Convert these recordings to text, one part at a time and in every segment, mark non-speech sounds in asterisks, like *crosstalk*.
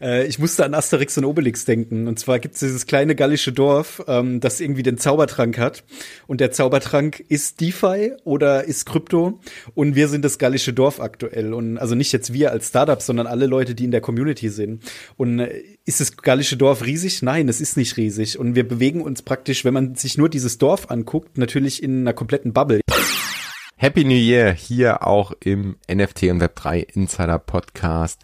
Äh, ich musste an Asterix und Obelix denken. Und zwar gibt es dieses kleine gallische Dorf, ähm, das irgendwie den Zaubertrank hat. Und der Zaubertrank ist DeFi oder ist Krypto. Und wir sind das gallische Dorf aktuell. Und also nicht jetzt wir als Startup, sondern alle Leute, die in der Community sind. Und äh, ist das gallische Dorf riesig? Nein, es ist nicht riesig. Und wir bewegen uns praktisch, wenn man sich nur dieses Dorf anguckt, natürlich in einer kompletten Bubble. Happy New Year hier auch im NFT und Web3 Insider Podcast.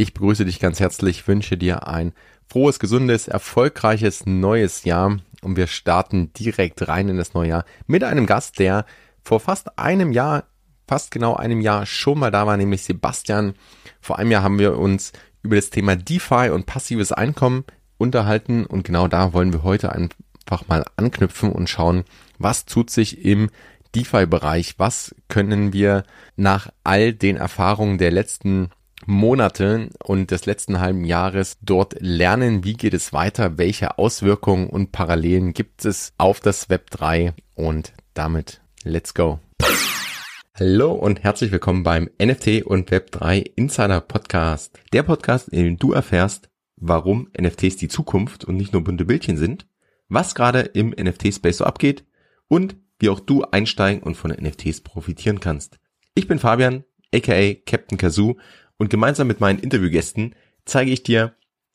Ich begrüße dich ganz herzlich, wünsche dir ein frohes, gesundes, erfolgreiches neues Jahr und wir starten direkt rein in das neue Jahr mit einem Gast, der vor fast einem Jahr, fast genau einem Jahr schon mal da war, nämlich Sebastian. Vor einem Jahr haben wir uns über das Thema DeFi und passives Einkommen unterhalten und genau da wollen wir heute einfach mal anknüpfen und schauen, was tut sich im DeFi-Bereich? Was können wir nach all den Erfahrungen der letzten Monate und des letzten halben Jahres dort lernen? Wie geht es weiter? Welche Auswirkungen und Parallelen gibt es auf das Web 3? Und damit, let's go. Hallo und herzlich willkommen beim NFT und Web 3 Insider Podcast. Der Podcast, in dem du erfährst, warum NFTs die Zukunft und nicht nur bunte Bildchen sind, was gerade im NFT-Space so abgeht und wie auch du einsteigen und von NFTs profitieren kannst. Ich bin Fabian, aka Captain Kazoo und gemeinsam mit meinen Interviewgästen zeige ich dir,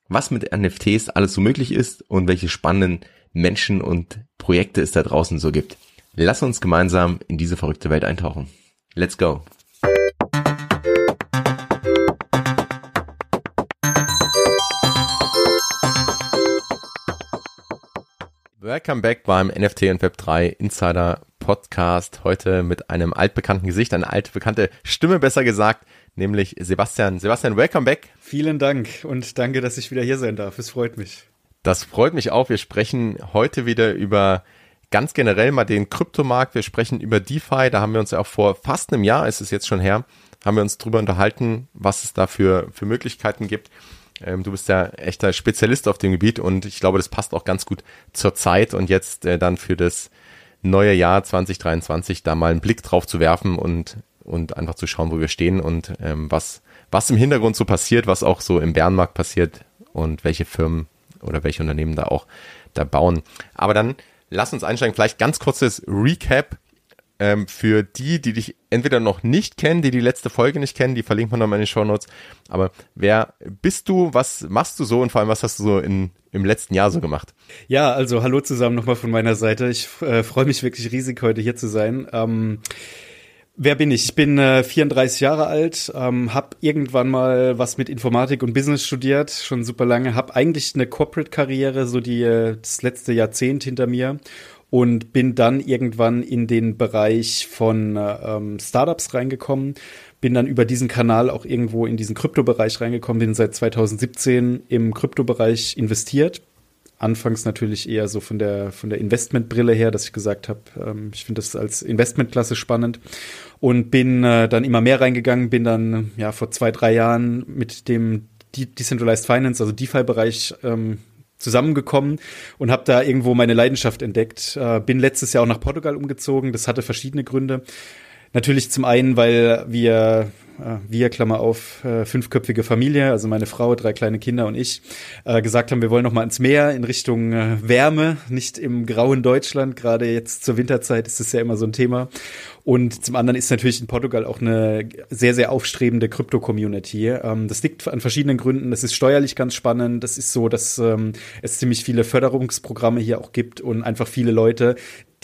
was mit NFTs alles so möglich ist und welche spannenden Menschen und Projekte es da draußen so gibt. Lass uns gemeinsam in diese verrückte Welt eintauchen. Let's go! Welcome back beim NFT und Web3 Insider Podcast. Heute mit einem altbekannten Gesicht, eine altbekannte Stimme besser gesagt, nämlich Sebastian. Sebastian, welcome back. Vielen Dank und danke, dass ich wieder hier sein darf. Es freut mich. Das freut mich auch. Wir sprechen heute wieder über ganz generell mal den Kryptomarkt. Wir sprechen über DeFi. Da haben wir uns ja auch vor fast einem Jahr, ist es jetzt schon her, haben wir uns drüber unterhalten, was es da für, für Möglichkeiten gibt. Ähm, du bist ja echter Spezialist auf dem Gebiet und ich glaube, das passt auch ganz gut zur Zeit und jetzt äh, dann für das neue Jahr 2023 da mal einen Blick drauf zu werfen und, und einfach zu schauen, wo wir stehen und ähm, was, was im Hintergrund so passiert, was auch so im Bärenmarkt passiert und welche Firmen oder welche Unternehmen da auch da bauen. Aber dann lass uns einsteigen. Vielleicht ganz kurzes Recap ähm, für die, die dich entweder noch nicht kennen, die die letzte Folge nicht kennen, die verlinkt man nochmal in den Show Notes. Aber wer bist du? Was machst du so? Und vor allem, was hast du so in, im letzten Jahr so gemacht? Ja, also hallo zusammen nochmal von meiner Seite. Ich äh, freue mich wirklich riesig, heute hier zu sein. Ähm, Wer bin ich? Ich bin äh, 34 Jahre alt, ähm, habe irgendwann mal was mit Informatik und Business studiert, schon super lange, habe eigentlich eine Corporate-Karriere, so die äh, das letzte Jahrzehnt hinter mir und bin dann irgendwann in den Bereich von ähm, Startups reingekommen, bin dann über diesen Kanal auch irgendwo in diesen Kryptobereich reingekommen, bin seit 2017 im Kryptobereich investiert. Anfangs natürlich eher so von der von der Investmentbrille her, dass ich gesagt habe, ähm, ich finde das als Investmentklasse spannend und bin äh, dann immer mehr reingegangen, bin dann ja vor zwei drei Jahren mit dem Decentralized Finance, also DeFi-Bereich ähm, zusammengekommen und habe da irgendwo meine Leidenschaft entdeckt. Äh, bin letztes Jahr auch nach Portugal umgezogen. Das hatte verschiedene Gründe. Natürlich zum einen, weil wir wir, Klammer auf, äh, fünfköpfige Familie, also meine Frau, drei kleine Kinder und ich, äh, gesagt haben, wir wollen noch mal ins Meer in Richtung äh, Wärme, nicht im grauen Deutschland. Gerade jetzt zur Winterzeit ist das ja immer so ein Thema. Und zum anderen ist natürlich in Portugal auch eine sehr, sehr aufstrebende Krypto-Community. Ähm, das liegt an verschiedenen Gründen. Das ist steuerlich ganz spannend. Das ist so, dass ähm, es ziemlich viele Förderungsprogramme hier auch gibt und einfach viele Leute,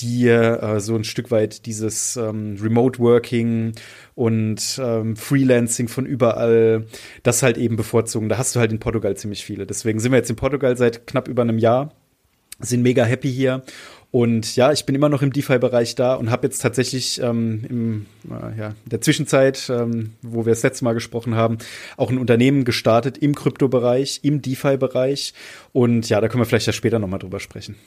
die äh, so ein Stück weit dieses ähm, Remote Working und ähm, Freelancing von überall, das halt eben bevorzugen. Da hast du halt in Portugal ziemlich viele. Deswegen sind wir jetzt in Portugal seit knapp über einem Jahr, sind mega happy hier. Und ja, ich bin immer noch im DeFi-Bereich da und habe jetzt tatsächlich ähm, im, äh, ja, der Zwischenzeit, ähm, wo wir das letzte Mal gesprochen haben, auch ein Unternehmen gestartet im Kryptobereich, im DeFi-Bereich. Und ja, da können wir vielleicht ja später nochmal drüber sprechen.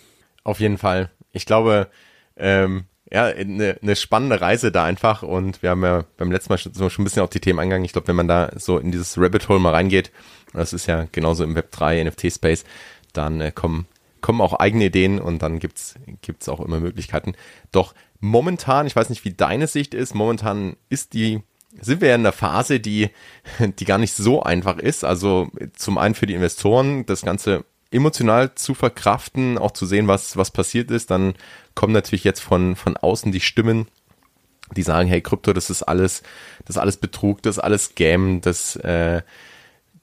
Auf jeden Fall. Ich glaube, ähm, ja, eine, eine spannende Reise da einfach und wir haben ja beim letzten Mal schon, schon ein bisschen auf die Themen eingegangen. Ich glaube, wenn man da so in dieses Rabbit Hole mal reingeht, das ist ja genauso im Web 3 NFT Space, dann äh, kommen kommen auch eigene Ideen und dann gibt's gibt's auch immer Möglichkeiten. Doch momentan, ich weiß nicht, wie deine Sicht ist, momentan ist die sind wir in einer Phase, die, die gar nicht so einfach ist. Also zum einen für die Investoren, das Ganze emotional zu verkraften, auch zu sehen, was, was passiert ist. Dann kommen natürlich jetzt von, von außen die Stimmen, die sagen, hey, Krypto, das ist alles, das ist alles Betrug, das ist alles Scam, das, äh,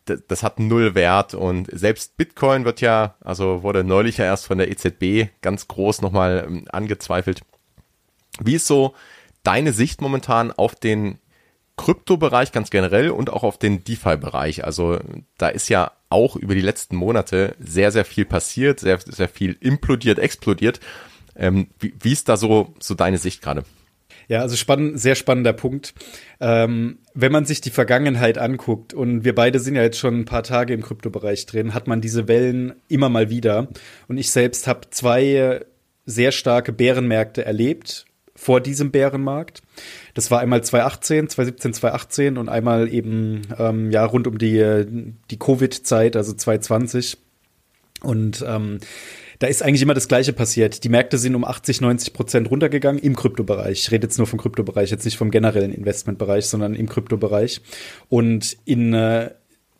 das, das hat null Wert und selbst Bitcoin wird ja, also wurde neulich ja erst von der EZB ganz groß nochmal ähm, angezweifelt. Wie ist so deine Sicht momentan auf den Kryptobereich ganz generell und auch auf den DeFi-Bereich? Also da ist ja auch über die letzten Monate sehr, sehr viel passiert, sehr, sehr viel implodiert, explodiert. Ähm, wie, wie ist da so, so deine Sicht gerade? Ja, also spannend, sehr spannender Punkt. Ähm, wenn man sich die Vergangenheit anguckt und wir beide sind ja jetzt schon ein paar Tage im Kryptobereich drin, hat man diese Wellen immer mal wieder. Und ich selbst habe zwei sehr starke Bärenmärkte erlebt vor diesem Bärenmarkt. Das war einmal 2018, 2017, 2018 und einmal eben ähm, ja rund um die die Covid-Zeit, also 2020. Und ähm, da ist eigentlich immer das Gleiche passiert. Die Märkte sind um 80, 90 Prozent runtergegangen im Kryptobereich. Ich rede jetzt nur vom Kryptobereich, jetzt nicht vom generellen Investmentbereich, sondern im Kryptobereich. Und in äh,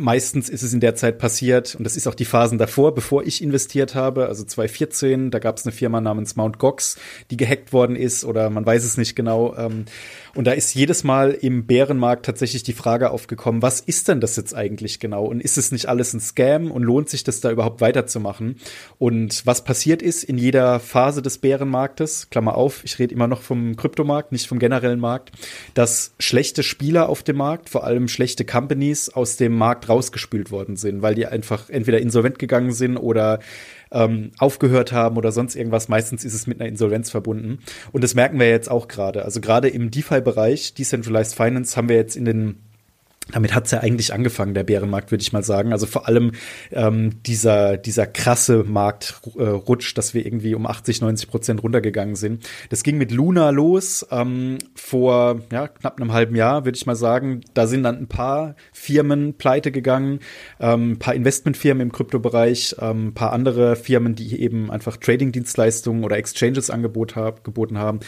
Meistens ist es in der Zeit passiert, und das ist auch die Phasen davor, bevor ich investiert habe, also 2014, da gab es eine Firma namens Mount Gox, die gehackt worden ist, oder man weiß es nicht genau. Ähm, und da ist jedes Mal im Bärenmarkt tatsächlich die Frage aufgekommen, was ist denn das jetzt eigentlich genau? Und ist es nicht alles ein Scam und lohnt sich das da überhaupt weiterzumachen? Und was passiert ist in jeder Phase des Bärenmarktes, Klammer auf, ich rede immer noch vom Kryptomarkt, nicht vom generellen Markt, dass schlechte Spieler auf dem Markt, vor allem schlechte Companies aus dem Markt rausgespült worden sind, weil die einfach entweder insolvent gegangen sind oder ähm, aufgehört haben oder sonst irgendwas. Meistens ist es mit einer Insolvenz verbunden. Und das merken wir jetzt auch gerade. Also gerade im DeFi-Bereich, Decentralized Finance, haben wir jetzt in den damit hat's ja eigentlich angefangen, der Bärenmarkt, würde ich mal sagen. Also vor allem ähm, dieser, dieser krasse Marktrutsch, äh, dass wir irgendwie um 80, 90 Prozent runtergegangen sind. Das ging mit Luna los ähm, vor ja, knapp einem halben Jahr, würde ich mal sagen. Da sind dann ein paar Firmen pleite gegangen, ähm, ein paar Investmentfirmen im Kryptobereich, ähm, ein paar andere Firmen, die eben einfach Trading-Dienstleistungen oder Exchanges Angebot hab, geboten haben.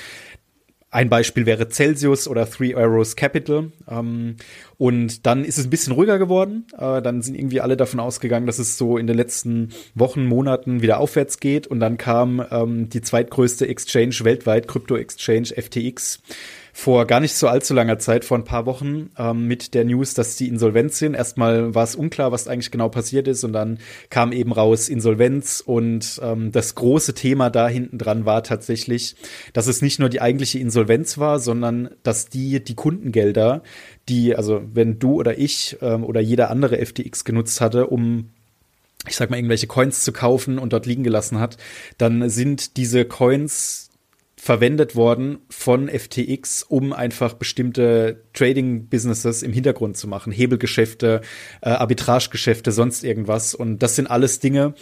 Ein Beispiel wäre Celsius oder Three Arrows Capital. Ähm, und dann ist es ein bisschen ruhiger geworden. Äh, dann sind irgendwie alle davon ausgegangen, dass es so in den letzten Wochen, Monaten wieder aufwärts geht. Und dann kam ähm, die zweitgrößte Exchange weltweit, Krypto-Exchange FTX vor gar nicht so allzu langer Zeit, vor ein paar Wochen, ähm, mit der News, dass die insolvent sind. Erstmal war es unklar, was eigentlich genau passiert ist und dann kam eben raus Insolvenz und ähm, das große Thema da hinten dran war tatsächlich, dass es nicht nur die eigentliche Insolvenz war, sondern dass die die Kundengelder, die, also wenn du oder ich ähm, oder jeder andere FTX genutzt hatte, um ich sag mal, irgendwelche Coins zu kaufen und dort liegen gelassen hat, dann sind diese Coins verwendet worden von FTX, um einfach bestimmte Trading-Businesses im Hintergrund zu machen. Hebelgeschäfte, äh, Arbitragegeschäfte, sonst irgendwas. Und das sind alles Dinge,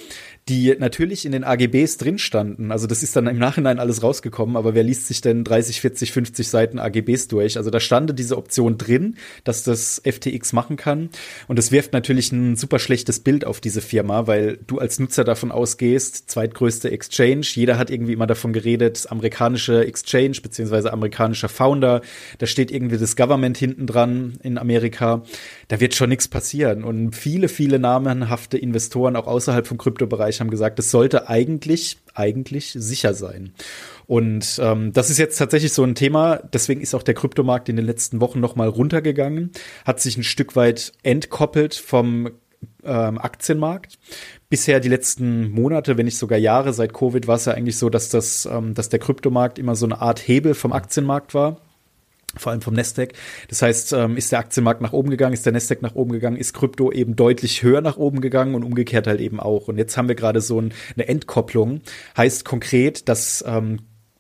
die natürlich in den AGBs drin standen. Also das ist dann im Nachhinein alles rausgekommen, aber wer liest sich denn 30, 40, 50 Seiten AGBs durch? Also da stande diese Option drin, dass das FTX machen kann. Und es wirft natürlich ein super schlechtes Bild auf diese Firma, weil du als Nutzer davon ausgehst, zweitgrößte Exchange, jeder hat irgendwie immer davon geredet, amerikanische Exchange beziehungsweise amerikanischer Founder, da steht irgendwie das Government hinten dran in Amerika. Da wird schon nichts passieren. Und viele, viele namenhafte Investoren auch außerhalb vom Kryptobereich Bereich haben gesagt, es sollte eigentlich, eigentlich sicher sein. Und ähm, das ist jetzt tatsächlich so ein Thema. Deswegen ist auch der Kryptomarkt in den letzten Wochen noch mal runtergegangen, hat sich ein Stück weit entkoppelt vom ähm, Aktienmarkt. Bisher die letzten Monate, wenn nicht sogar Jahre seit Covid, war es ja eigentlich so, dass das, ähm, dass der Kryptomarkt immer so eine Art Hebel vom Aktienmarkt war vor allem vom Nasdaq. Das heißt, ähm, ist der Aktienmarkt nach oben gegangen, ist der Nasdaq nach oben gegangen, ist Krypto eben deutlich höher nach oben gegangen und umgekehrt halt eben auch. Und jetzt haben wir gerade so ein, eine Entkopplung. Heißt konkret, dass ähm,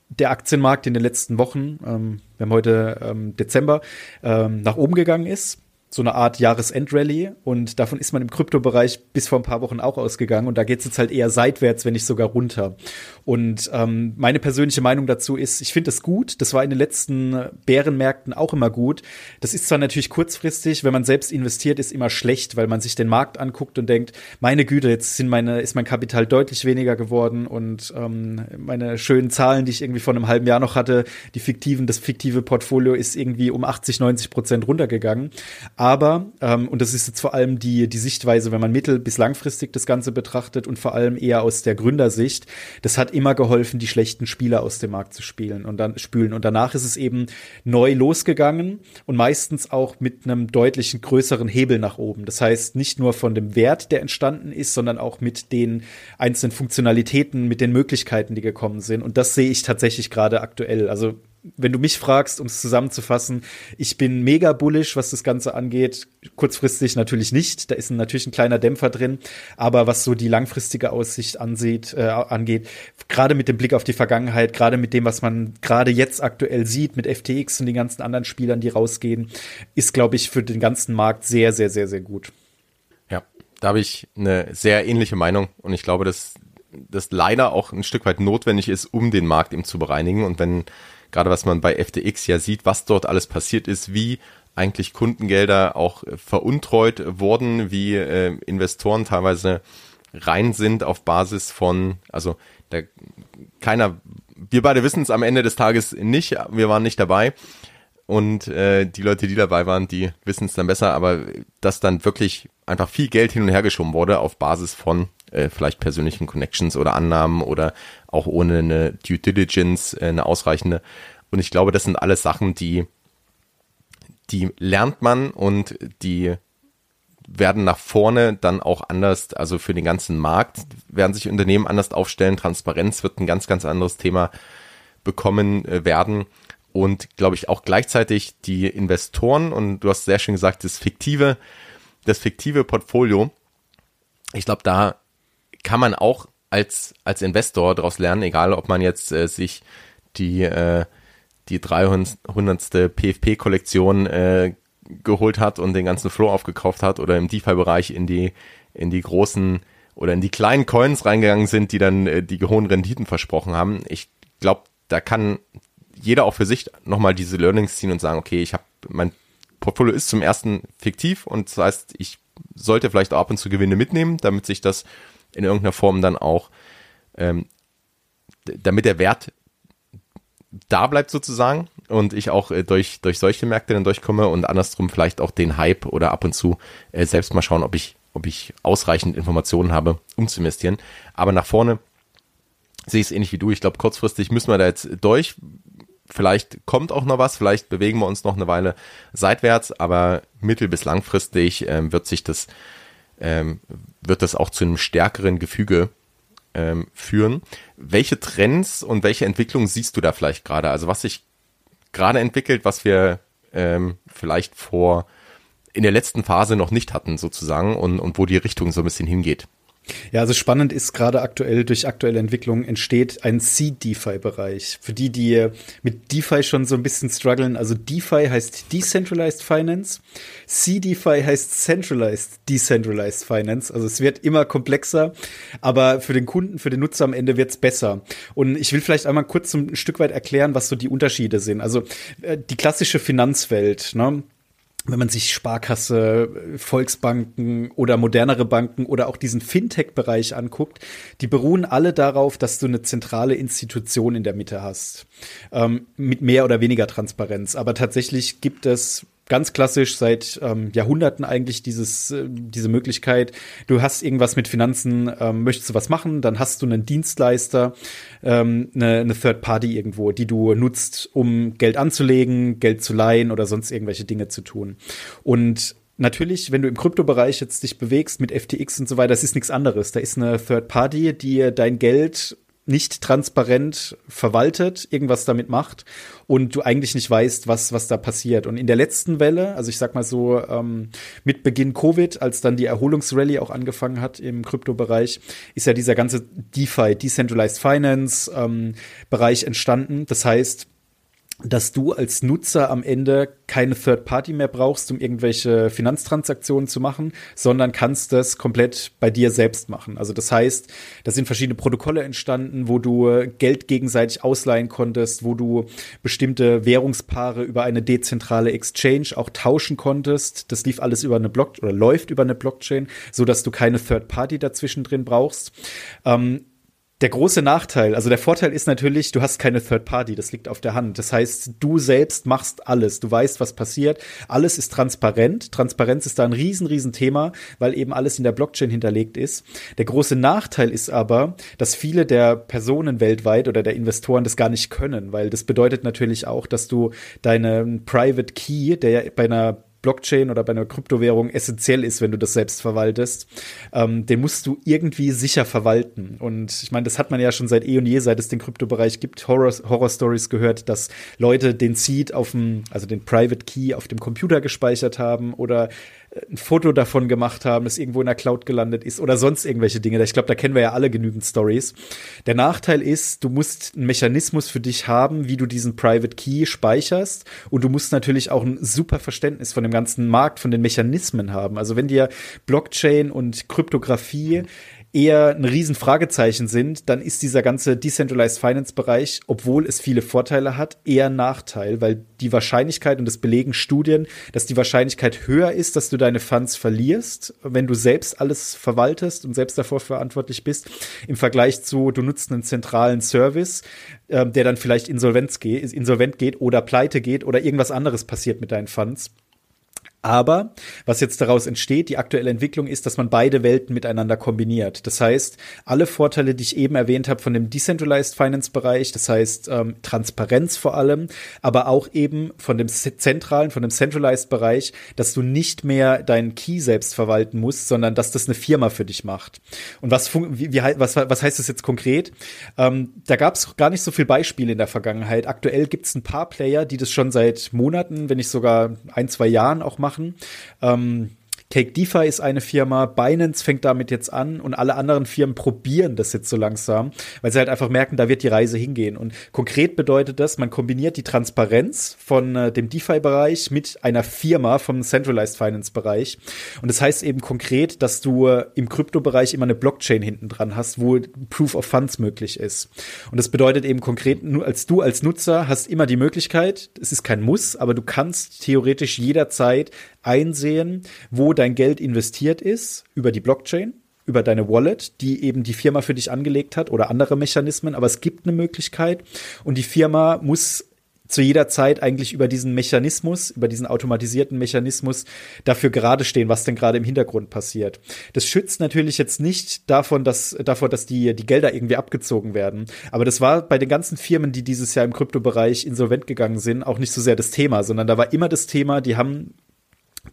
der Aktienmarkt in den letzten Wochen, ähm, wir haben heute ähm, Dezember, ähm, nach oben gegangen ist so eine Art Jahresendrallye und davon ist man im Kryptobereich bis vor ein paar Wochen auch ausgegangen und da geht es jetzt halt eher seitwärts, wenn nicht sogar runter. Und ähm, meine persönliche Meinung dazu ist, ich finde es gut. Das war in den letzten Bärenmärkten auch immer gut. Das ist zwar natürlich kurzfristig, wenn man selbst investiert, ist immer schlecht, weil man sich den Markt anguckt und denkt, meine Güte, jetzt sind meine, ist mein Kapital deutlich weniger geworden und ähm, meine schönen Zahlen, die ich irgendwie vor einem halben Jahr noch hatte, die fiktiven, das fiktive Portfolio ist irgendwie um 80, 90 Prozent runtergegangen. Aber, ähm, und das ist jetzt vor allem die, die Sichtweise, wenn man mittel- bis langfristig das Ganze betrachtet und vor allem eher aus der Gründersicht, das hat immer geholfen, die schlechten Spieler aus dem Markt zu spielen und dann spülen. Und danach ist es eben neu losgegangen und meistens auch mit einem deutlichen größeren Hebel nach oben. Das heißt, nicht nur von dem Wert, der entstanden ist, sondern auch mit den einzelnen Funktionalitäten, mit den Möglichkeiten, die gekommen sind. Und das sehe ich tatsächlich gerade aktuell. Also wenn du mich fragst, um es zusammenzufassen, ich bin mega bullish, was das Ganze angeht. Kurzfristig natürlich nicht, da ist natürlich ein kleiner Dämpfer drin, aber was so die langfristige Aussicht ansieht, äh, angeht, gerade mit dem Blick auf die Vergangenheit, gerade mit dem, was man gerade jetzt aktuell sieht, mit FTX und den ganzen anderen Spielern, die rausgehen, ist, glaube ich, für den ganzen Markt sehr, sehr, sehr, sehr gut. Ja, da habe ich eine sehr ähnliche Meinung und ich glaube, dass das leider auch ein Stück weit notwendig ist, um den Markt eben zu bereinigen und wenn gerade was man bei FTX ja sieht, was dort alles passiert ist, wie eigentlich Kundengelder auch veruntreut wurden, wie äh, Investoren teilweise rein sind auf Basis von, also der, keiner, wir beide wissen es am Ende des Tages nicht, wir waren nicht dabei und äh, die Leute, die dabei waren, die wissen es dann besser, aber dass dann wirklich einfach viel Geld hin und her geschoben wurde auf Basis von äh, vielleicht persönlichen Connections oder Annahmen oder auch ohne eine Due Diligence, äh, eine ausreichende. Und ich glaube, das sind alles Sachen, die, die lernt man und die werden nach vorne dann auch anders, also für den ganzen Markt werden sich Unternehmen anders aufstellen. Transparenz wird ein ganz, ganz anderes Thema bekommen äh, werden. Und glaube ich auch gleichzeitig die Investoren und du hast sehr schön gesagt, das fiktive, das fiktive Portfolio. Ich glaube, da kann man auch als, als Investor daraus lernen, egal ob man jetzt äh, sich die, äh, die 300. PFP-Kollektion äh, geholt hat und den ganzen Flow aufgekauft hat oder im DeFi-Bereich in die, in die großen oder in die kleinen Coins reingegangen sind, die dann äh, die hohen Renditen versprochen haben. Ich glaube, da kann jeder auch für sich nochmal diese Learnings ziehen und sagen, okay, ich habe mein Portfolio ist zum ersten fiktiv und das heißt, ich sollte vielleicht auch ab und zu Gewinne mitnehmen, damit sich das in irgendeiner Form dann auch, ähm, damit der Wert da bleibt sozusagen und ich auch äh, durch, durch solche Märkte dann durchkomme und andersrum vielleicht auch den Hype oder ab und zu äh, selbst mal schauen, ob ich, ob ich ausreichend Informationen habe, um zu investieren. Aber nach vorne sehe ich es ähnlich wie du. Ich glaube, kurzfristig müssen wir da jetzt durch. Vielleicht kommt auch noch was, vielleicht bewegen wir uns noch eine Weile seitwärts, aber mittel- bis langfristig ähm, wird sich das ähm, wird das auch zu einem stärkeren Gefüge ähm, führen. Welche Trends und welche Entwicklungen siehst du da vielleicht gerade? Also was sich gerade entwickelt, was wir ähm, vielleicht vor in der letzten Phase noch nicht hatten sozusagen und, und wo die Richtung so ein bisschen hingeht. Ja, also spannend ist gerade aktuell durch aktuelle Entwicklungen entsteht ein Seed-DeFi-Bereich. Für die, die mit DeFi schon so ein bisschen strugglen, also DeFi heißt Decentralized Finance, C-DeFi heißt Centralized Decentralized Finance. Also es wird immer komplexer, aber für den Kunden, für den Nutzer am Ende wird's besser. Und ich will vielleicht einmal kurz ein Stück weit erklären, was so die Unterschiede sind. Also äh, die klassische Finanzwelt, ne? Wenn man sich Sparkasse, Volksbanken oder modernere Banken oder auch diesen Fintech-Bereich anguckt, die beruhen alle darauf, dass du eine zentrale Institution in der Mitte hast. Ähm, mit mehr oder weniger Transparenz. Aber tatsächlich gibt es ganz klassisch seit ähm, Jahrhunderten eigentlich dieses, äh, diese Möglichkeit. Du hast irgendwas mit Finanzen, ähm, möchtest du was machen, dann hast du einen Dienstleister, ähm, eine, eine Third Party irgendwo, die du nutzt, um Geld anzulegen, Geld zu leihen oder sonst irgendwelche Dinge zu tun. Und Natürlich, wenn du im Kryptobereich jetzt dich bewegst mit FTX und so weiter, das ist nichts anderes. Da ist eine Third Party, die dein Geld nicht transparent verwaltet, irgendwas damit macht und du eigentlich nicht weißt, was, was da passiert. Und in der letzten Welle, also ich sag mal so, ähm, mit Beginn Covid, als dann die Erholungsrallye auch angefangen hat im Kryptobereich, ist ja dieser ganze DeFi, Decentralized Finance ähm, Bereich entstanden. Das heißt, dass du als Nutzer am Ende keine Third Party mehr brauchst, um irgendwelche Finanztransaktionen zu machen, sondern kannst das komplett bei dir selbst machen. Also das heißt, da sind verschiedene Protokolle entstanden, wo du Geld gegenseitig ausleihen konntest, wo du bestimmte Währungspaare über eine dezentrale Exchange auch tauschen konntest. Das lief alles über eine Block oder läuft über eine Blockchain, so dass du keine Third Party dazwischen drin brauchst. Ähm, der große Nachteil, also der Vorteil ist natürlich, du hast keine Third Party, das liegt auf der Hand. Das heißt, du selbst machst alles, du weißt, was passiert, alles ist transparent. Transparenz ist da ein riesen, riesen Thema, weil eben alles in der Blockchain hinterlegt ist. Der große Nachteil ist aber, dass viele der Personen weltweit oder der Investoren das gar nicht können, weil das bedeutet natürlich auch, dass du deinen Private Key, der ja bei einer Blockchain oder bei einer Kryptowährung essentiell ist, wenn du das selbst verwaltest, ähm, den musst du irgendwie sicher verwalten. Und ich meine, das hat man ja schon seit eh und je, seit es den Kryptobereich gibt, Horror, Horror gehört, dass Leute den Seed auf dem, also den Private Key auf dem Computer gespeichert haben oder ein Foto davon gemacht haben, das irgendwo in der Cloud gelandet ist oder sonst irgendwelche Dinge. Ich glaube, da kennen wir ja alle genügend Stories. Der Nachteil ist, du musst einen Mechanismus für dich haben, wie du diesen Private Key speicherst und du musst natürlich auch ein super Verständnis von dem ganzen Markt, von den Mechanismen haben. Also wenn dir Blockchain und Kryptographie eher ein Riesenfragezeichen sind, dann ist dieser ganze Decentralized Finance Bereich, obwohl es viele Vorteile hat, eher ein Nachteil, weil die Wahrscheinlichkeit, und das belegen Studien, dass die Wahrscheinlichkeit höher ist, dass du deine Funds verlierst, wenn du selbst alles verwaltest und selbst davor verantwortlich bist, im Vergleich zu, du nutzt einen zentralen Service, äh, der dann vielleicht insolvent geht oder pleite geht oder irgendwas anderes passiert mit deinen Funds. Aber was jetzt daraus entsteht, die aktuelle Entwicklung ist, dass man beide Welten miteinander kombiniert. Das heißt, alle Vorteile, die ich eben erwähnt habe von dem Decentralized Finance Bereich, das heißt ähm, Transparenz vor allem, aber auch eben von dem zentralen, von dem Centralized Bereich, dass du nicht mehr deinen Key selbst verwalten musst, sondern dass das eine Firma für dich macht. Und was, wie, wie, was, was heißt das jetzt konkret? Ähm, da gab es gar nicht so viel Beispiele in der Vergangenheit. Aktuell gibt es ein paar Player, die das schon seit Monaten, wenn nicht sogar ein, zwei Jahren auch machen machen. Ähm, Cake DeFi ist eine Firma, Binance fängt damit jetzt an und alle anderen Firmen probieren das jetzt so langsam, weil sie halt einfach merken, da wird die Reise hingehen. Und konkret bedeutet das, man kombiniert die Transparenz von äh, dem DeFi-Bereich mit einer Firma vom Centralized Finance-Bereich. Und das heißt eben konkret, dass du äh, im Kryptobereich immer eine Blockchain hinten dran hast, wo Proof of Funds möglich ist. Und das bedeutet eben konkret, nur als du als Nutzer hast immer die Möglichkeit, es ist kein Muss, aber du kannst theoretisch jederzeit einsehen, wo dein Geld investiert ist über die Blockchain, über deine Wallet, die eben die Firma für dich angelegt hat oder andere Mechanismen, aber es gibt eine Möglichkeit und die Firma muss zu jeder Zeit eigentlich über diesen Mechanismus, über diesen automatisierten Mechanismus dafür gerade stehen, was denn gerade im Hintergrund passiert. Das schützt natürlich jetzt nicht davon, dass, davor, dass die, die Gelder irgendwie abgezogen werden. Aber das war bei den ganzen Firmen, die dieses Jahr im Kryptobereich insolvent gegangen sind, auch nicht so sehr das Thema, sondern da war immer das Thema, die haben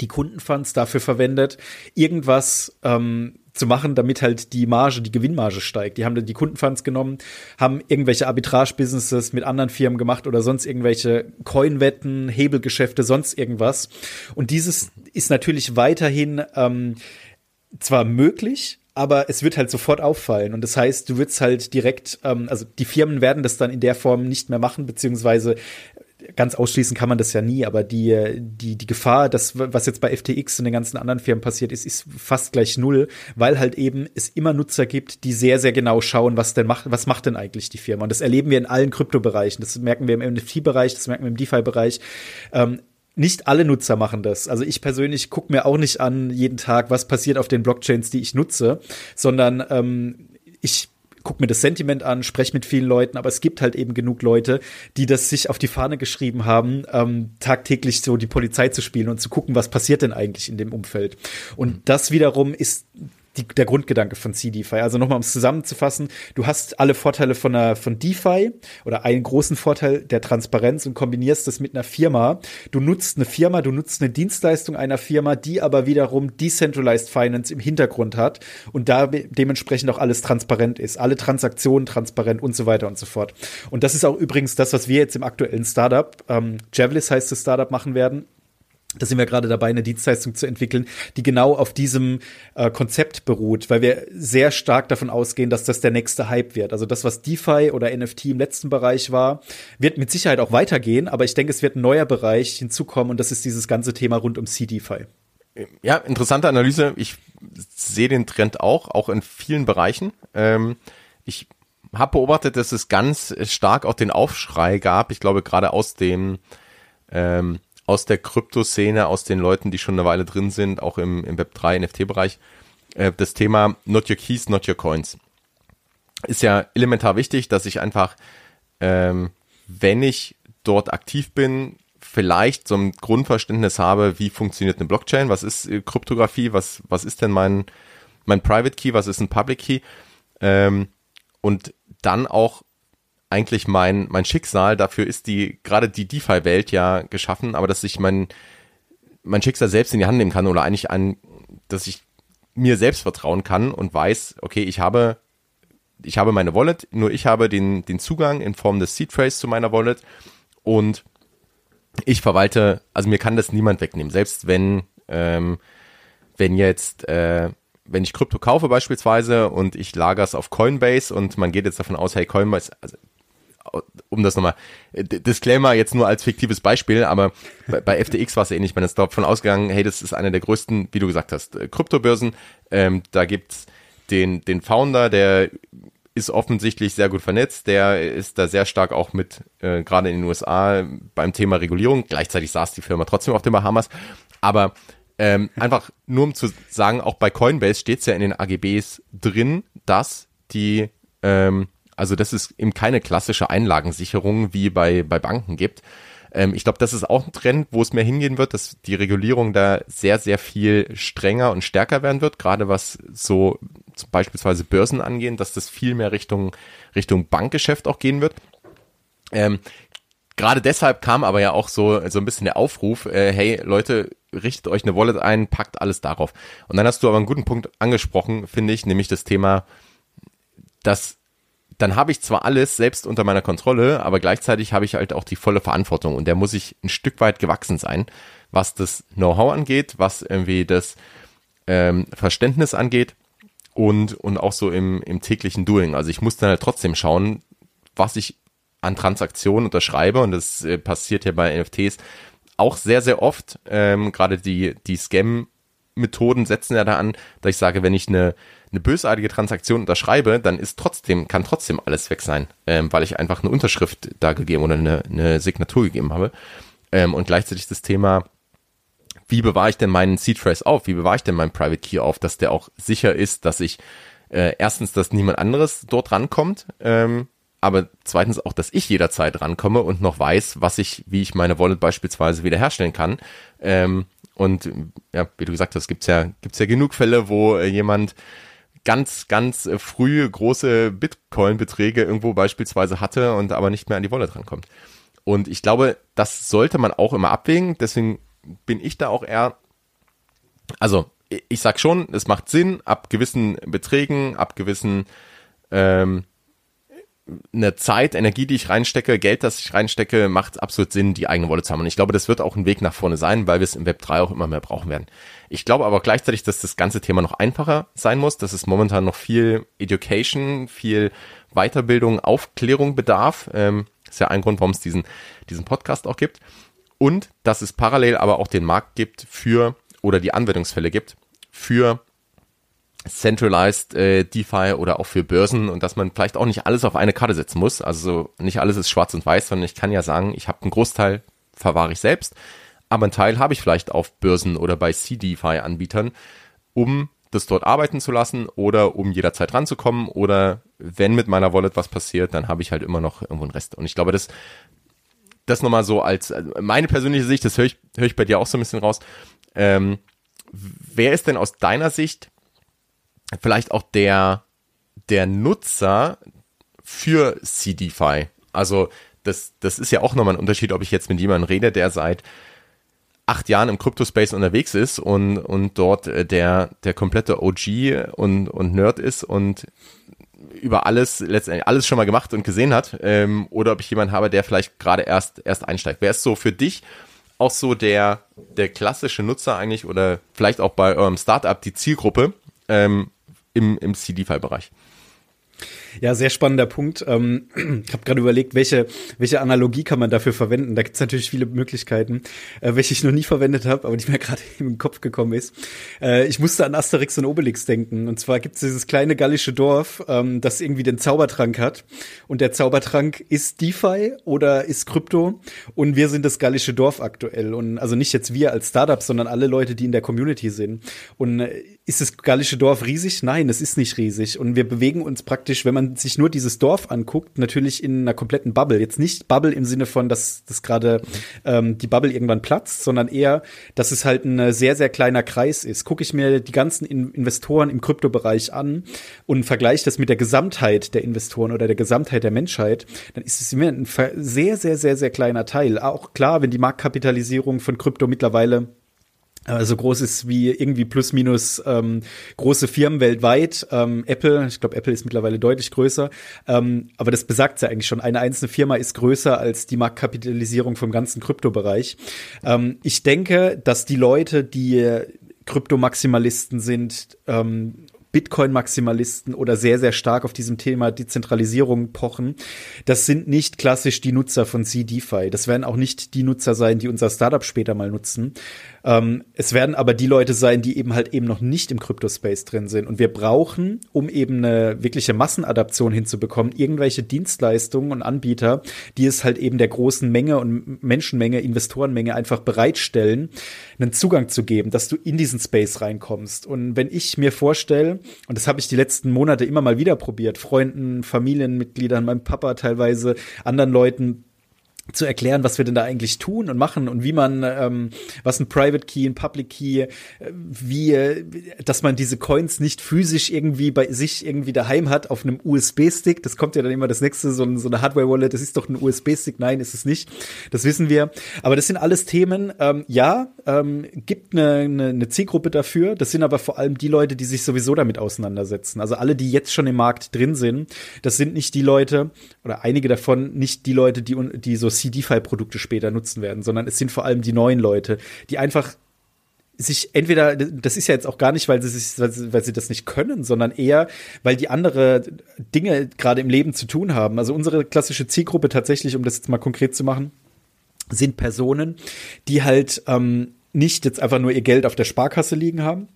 die Kundenfunds dafür verwendet, irgendwas ähm, zu machen, damit halt die Marge, die Gewinnmarge steigt. Die haben dann die Kundenfunds genommen, haben irgendwelche Arbitrage-Businesses mit anderen Firmen gemacht oder sonst irgendwelche Coinwetten, Hebelgeschäfte, sonst irgendwas. Und dieses ist natürlich weiterhin ähm, zwar möglich, aber es wird halt sofort auffallen. Und das heißt, du wirst halt direkt, ähm, also die Firmen werden das dann in der Form nicht mehr machen, beziehungsweise ganz ausschließen kann man das ja nie, aber die, die, die Gefahr, das, was jetzt bei FTX und den ganzen anderen Firmen passiert ist, ist fast gleich null, weil halt eben es immer Nutzer gibt, die sehr, sehr genau schauen, was denn macht, was macht denn eigentlich die Firma. Und das erleben wir in allen Kryptobereichen. Das merken wir im NFT-Bereich, das merken wir im DeFi-Bereich. Ähm, nicht alle Nutzer machen das. Also ich persönlich gucke mir auch nicht an jeden Tag, was passiert auf den Blockchains, die ich nutze, sondern ähm, ich guck mir das Sentiment an, spreche mit vielen Leuten, aber es gibt halt eben genug Leute, die das sich auf die Fahne geschrieben haben, ähm, tagtäglich so die Polizei zu spielen und zu gucken, was passiert denn eigentlich in dem Umfeld. Und das wiederum ist die, der Grundgedanke von CDeFi. Also nochmal, um es zusammenzufassen, du hast alle Vorteile von, einer, von DeFi oder einen großen Vorteil der Transparenz und kombinierst das mit einer Firma. Du nutzt eine Firma, du nutzt eine Dienstleistung einer Firma, die aber wiederum Decentralized Finance im Hintergrund hat und da dementsprechend auch alles transparent ist, alle Transaktionen transparent und so weiter und so fort. Und das ist auch übrigens das, was wir jetzt im aktuellen Startup, ähm, Javelis heißt das Startup, machen werden da sind wir gerade dabei, eine Dienstleistung zu entwickeln, die genau auf diesem äh, Konzept beruht, weil wir sehr stark davon ausgehen, dass das der nächste Hype wird. Also das, was DeFi oder NFT im letzten Bereich war, wird mit Sicherheit auch weitergehen, aber ich denke, es wird ein neuer Bereich hinzukommen und das ist dieses ganze Thema rund um CDFI. Ja, interessante Analyse. Ich sehe den Trend auch, auch in vielen Bereichen. Ähm, ich habe beobachtet, dass es ganz stark auch den Aufschrei gab. Ich glaube, gerade aus dem ähm, aus der Kryptoszene, aus den Leuten, die schon eine Weile drin sind, auch im, im Web3, NFT-Bereich, äh, das Thema Not Your Keys, Not Your Coins. Ist ja elementar wichtig, dass ich einfach, ähm, wenn ich dort aktiv bin, vielleicht so ein Grundverständnis habe, wie funktioniert eine Blockchain, was ist äh, Kryptographie, was, was ist denn mein, mein Private Key, was ist ein Public Key ähm, und dann auch eigentlich mein, mein Schicksal, dafür ist die, gerade die DeFi-Welt ja geschaffen, aber dass ich mein, mein Schicksal selbst in die Hand nehmen kann oder eigentlich ein, dass ich mir selbst vertrauen kann und weiß, okay, ich habe, ich habe meine Wallet, nur ich habe den, den Zugang in Form des Seed Phrase zu meiner Wallet und ich verwalte, also mir kann das niemand wegnehmen, selbst wenn, ähm, wenn jetzt, äh, wenn ich Krypto kaufe beispielsweise und ich lagere es auf Coinbase und man geht jetzt davon aus, hey, Coinbase, also um das nochmal, äh, Disclaimer jetzt nur als fiktives Beispiel, aber bei, bei FTX war es ähnlich, man ist davon ausgegangen, hey, das ist eine der größten, wie du gesagt hast, äh, Kryptobörsen, ähm, da gibt's den, den Founder, der ist offensichtlich sehr gut vernetzt, der ist da sehr stark auch mit, äh, gerade in den USA, beim Thema Regulierung, gleichzeitig saß die Firma trotzdem auf den Bahamas, aber ähm, einfach nur um zu sagen, auch bei Coinbase steht es ja in den AGBs drin, dass die ähm, also dass es eben keine klassische Einlagensicherung wie bei, bei Banken gibt. Ähm, ich glaube, das ist auch ein Trend, wo es mehr hingehen wird, dass die Regulierung da sehr, sehr viel strenger und stärker werden wird, gerade was so beispielsweise Börsen angehen, dass das viel mehr Richtung, Richtung Bankgeschäft auch gehen wird. Ähm, gerade deshalb kam aber ja auch so, so ein bisschen der Aufruf, äh, hey Leute, richtet euch eine Wallet ein, packt alles darauf. Und dann hast du aber einen guten Punkt angesprochen, finde ich, nämlich das Thema, dass dann habe ich zwar alles selbst unter meiner Kontrolle, aber gleichzeitig habe ich halt auch die volle Verantwortung und der muss ich ein Stück weit gewachsen sein, was das Know-how angeht, was irgendwie das ähm, Verständnis angeht und, und auch so im, im täglichen Doing. Also ich muss dann halt trotzdem schauen, was ich an Transaktionen unterschreibe und das äh, passiert ja bei NFTs auch sehr, sehr oft. Ähm, Gerade die, die Scam-Methoden setzen ja da an, dass ich sage, wenn ich eine eine bösartige Transaktion unterschreibe, dann ist trotzdem, kann trotzdem alles weg sein, ähm, weil ich einfach eine Unterschrift da gegeben oder eine, eine Signatur gegeben habe. Ähm, und gleichzeitig das Thema, wie bewahre ich denn meinen Seed Phrase auf? Wie bewahre ich denn meinen Private Key auf, dass der auch sicher ist, dass ich äh, erstens, dass niemand anderes dort rankommt, ähm, aber zweitens auch, dass ich jederzeit rankomme und noch weiß, was ich, wie ich meine Wallet beispielsweise wiederherstellen kann. Ähm, und ja, wie du gesagt hast, gibt's ja, gibt's ja genug Fälle, wo äh, jemand ganz, ganz äh, früh große Bitcoin-Beträge irgendwo beispielsweise hatte und aber nicht mehr an die Wallet rankommt. Und ich glaube, das sollte man auch immer abwägen. Deswegen bin ich da auch eher, also ich sag schon, es macht Sinn, ab gewissen Beträgen, ab gewissen ähm, eine Zeit, Energie, die ich reinstecke, Geld, das ich reinstecke, macht absolut Sinn, die eigene Wallet zu haben. Und ich glaube, das wird auch ein Weg nach vorne sein, weil wir es im Web 3 auch immer mehr brauchen werden. Ich glaube aber gleichzeitig, dass das ganze Thema noch einfacher sein muss, dass es momentan noch viel Education, viel Weiterbildung, Aufklärung bedarf. Ähm, ist ja ein Grund, warum es diesen, diesen Podcast auch gibt. Und dass es parallel aber auch den Markt gibt für oder die Anwendungsfälle gibt für Centralized äh, DeFi oder auch für Börsen und dass man vielleicht auch nicht alles auf eine Karte setzen muss. Also nicht alles ist schwarz und weiß, sondern ich kann ja sagen, ich habe einen Großteil verwahre ich selbst, aber einen Teil habe ich vielleicht auf Börsen oder bei C-DeFi-Anbietern, um das dort arbeiten zu lassen oder um jederzeit ranzukommen oder wenn mit meiner Wallet was passiert, dann habe ich halt immer noch irgendwo einen Rest. Und ich glaube, das, das nochmal so als also meine persönliche Sicht, das höre ich, höre ich bei dir auch so ein bisschen raus. Ähm, wer ist denn aus deiner Sicht vielleicht auch der, der Nutzer für CDFI. Also das, das ist ja auch nochmal ein Unterschied, ob ich jetzt mit jemandem rede, der seit acht Jahren im Crypto-Space unterwegs ist und, und dort äh, der, der komplette OG und, und Nerd ist und über alles, letztendlich alles schon mal gemacht und gesehen hat, ähm, oder ob ich jemanden habe, der vielleicht gerade erst, erst einsteigt. Wer ist so für dich auch so der, der klassische Nutzer eigentlich oder vielleicht auch bei eurem Startup die Zielgruppe ähm, im, im CD-File-Bereich? Ja, sehr spannender Punkt. Ähm, *clears throat* ich habe gerade überlegt, welche, welche Analogie kann man dafür verwenden. Da gibt es natürlich viele Möglichkeiten, äh, welche ich noch nie verwendet habe, aber die mir *laughs* gerade im Kopf gekommen ist. Äh, ich musste an Asterix und Obelix denken. Und zwar gibt es dieses kleine gallische Dorf, ähm, das irgendwie den Zaubertrank hat. Und der Zaubertrank ist DeFi oder ist Krypto. Und wir sind das gallische Dorf aktuell. Und also nicht jetzt wir als Startup, sondern alle Leute, die in der Community sind. Und äh, ist das gallische Dorf riesig? Nein, es ist nicht riesig. Und wir bewegen uns praktisch, wenn man sich nur dieses Dorf anguckt, natürlich in einer kompletten Bubble. Jetzt nicht Bubble im Sinne von, dass das gerade ähm, die Bubble irgendwann platzt, sondern eher, dass es halt ein sehr, sehr kleiner Kreis ist. Gucke ich mir die ganzen in Investoren im Kryptobereich an und vergleiche das mit der Gesamtheit der Investoren oder der Gesamtheit der Menschheit, dann ist es immer ein sehr, sehr, sehr, sehr kleiner Teil. Auch klar, wenn die Marktkapitalisierung von Krypto mittlerweile also groß ist wie irgendwie plus minus ähm, große Firmen weltweit. Ähm, Apple, ich glaube, Apple ist mittlerweile deutlich größer. Ähm, aber das besagt ja eigentlich schon. Eine einzelne Firma ist größer als die Marktkapitalisierung vom ganzen Kryptobereich. Ähm, ich denke, dass die Leute, die Kryptomaximalisten sind, ähm, Bitcoin-Maximalisten oder sehr, sehr stark auf diesem Thema Dezentralisierung pochen, das sind nicht klassisch die Nutzer von CDFI. Das werden auch nicht die Nutzer sein, die unser Startup später mal nutzen, ähm, es werden aber die Leute sein, die eben halt eben noch nicht im Crypto-Space drin sind. Und wir brauchen, um eben eine wirkliche Massenadaption hinzubekommen, irgendwelche Dienstleistungen und Anbieter, die es halt eben der großen Menge und Menschenmenge, Investorenmenge einfach bereitstellen, einen Zugang zu geben, dass du in diesen Space reinkommst. Und wenn ich mir vorstelle, und das habe ich die letzten Monate immer mal wieder probiert, Freunden, Familienmitgliedern, meinem Papa teilweise, anderen Leuten, zu erklären, was wir denn da eigentlich tun und machen und wie man, ähm, was ein Private Key, ein Public Key, äh, wie, dass man diese Coins nicht physisch irgendwie bei sich irgendwie daheim hat auf einem USB-Stick. Das kommt ja dann immer das nächste, so, ein, so eine Hardware-Wallet, das ist doch ein USB-Stick. Nein, ist es nicht. Das wissen wir. Aber das sind alles Themen, ähm, ja, ähm, gibt eine, eine, eine Zielgruppe dafür. Das sind aber vor allem die Leute, die sich sowieso damit auseinandersetzen. Also alle, die jetzt schon im Markt drin sind, das sind nicht die Leute, oder einige davon, nicht die Leute, die, die so CD-File-Produkte später nutzen werden, sondern es sind vor allem die neuen Leute, die einfach sich entweder, das ist ja jetzt auch gar nicht, weil sie, sich, weil sie, weil sie das nicht können, sondern eher, weil die andere Dinge gerade im Leben zu tun haben. Also unsere klassische Zielgruppe tatsächlich, um das jetzt mal konkret zu machen, sind Personen, die halt ähm, nicht jetzt einfach nur ihr Geld auf der Sparkasse liegen haben,